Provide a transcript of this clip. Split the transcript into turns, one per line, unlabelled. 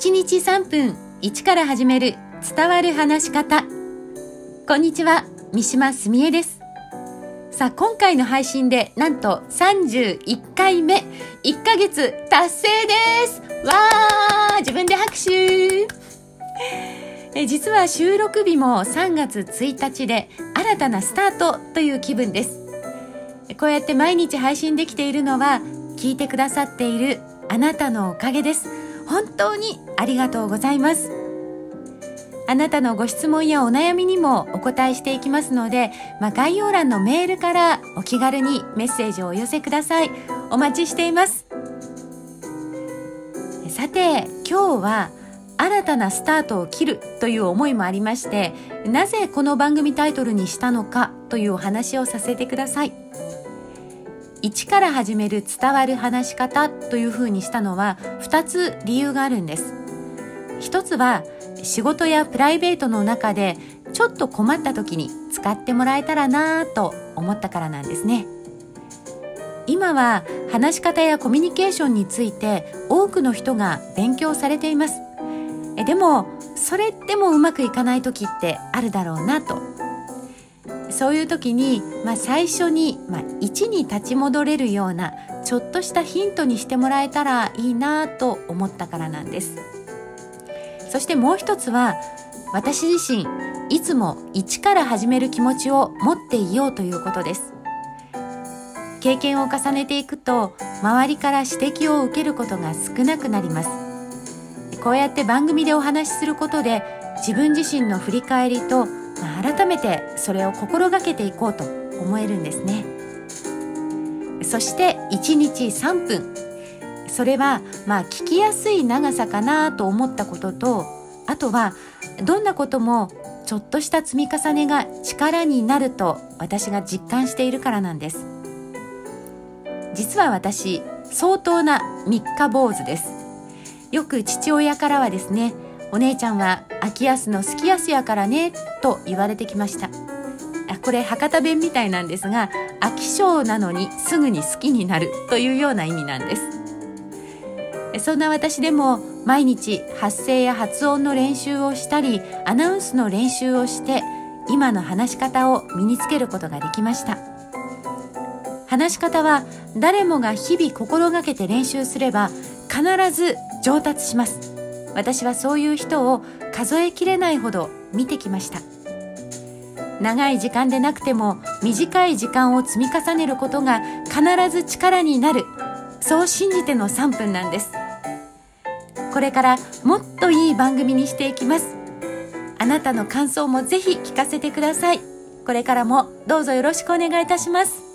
1日3分1から始める伝わる話し方。こんにちは三島澄江です。さあ今回の配信でなんと31回目。1ヶ月達成です。わー自分で拍手。え実は収録日も3月1日で新たなスタートという気分です。こうやって毎日配信できているのは聞いてくださっているあなたのおかげです。本当にありがとうございます。あなたのご質問やお悩みにもお答えしていきますので、まあ、概要欄のメールからお気軽にメッセージをお寄せください。お待ちしています。さて今日は新たなスタートを切るという思いもありましてなぜこの番組タイトルにしたのかというお話をさせてください。一から始める伝わる話し方というふうにしたのは2つ理由があるんです。一つは仕事やプライベートの中でちょっと困った時に使ってもらえたらなぁと思ったからなんですね。今は話し方やコミュニケーションについて多くの人が勉強されています。えでもそれでもうまくいかない時ってあるだろうなとそういう時に、まあ、最初に、まあ、1に立ち戻れるようなちょっとしたヒントにしてもらえたらいいなと思ったからなんです。そしてもう一つは私自身いつも一から始める気持ちを持っていようということです。経験を重ねていくと周りから指摘を受けることが少なくなります。こうやって番組でお話しすることで自分自身の振り返りと、改めてそれを心がけていこうと思えるんですね。そして1日3分。それはまあ聞きやすい長さかなと思ったこととあとはどんなこともちょっとした積み重ねが力になると私が実感しているからなんです。実は私相当な三日坊主です。よく父親からはですねお姉ちゃんは秋安の好き安やからねと言われてきました。これ博多弁みたいなんですが飽き性なのにすぐに好きになるというような意味なんです。そんな私でも毎日発声や発音の練習をしたりアナウンスの練習をして今の話し方を身につけることができました。話し方は誰もが日々心がけて練習すれば必ず上達します。私はそういう人を数えきれないほど見てきました。長い時間でなくても短い時間を積み重ねることが必ず力になる。そう信じての3分なんです。これからもっといい番組にしていきます。あなたの感想もぜひ聞かせてください。これからもどうぞよろしくお願いいたします。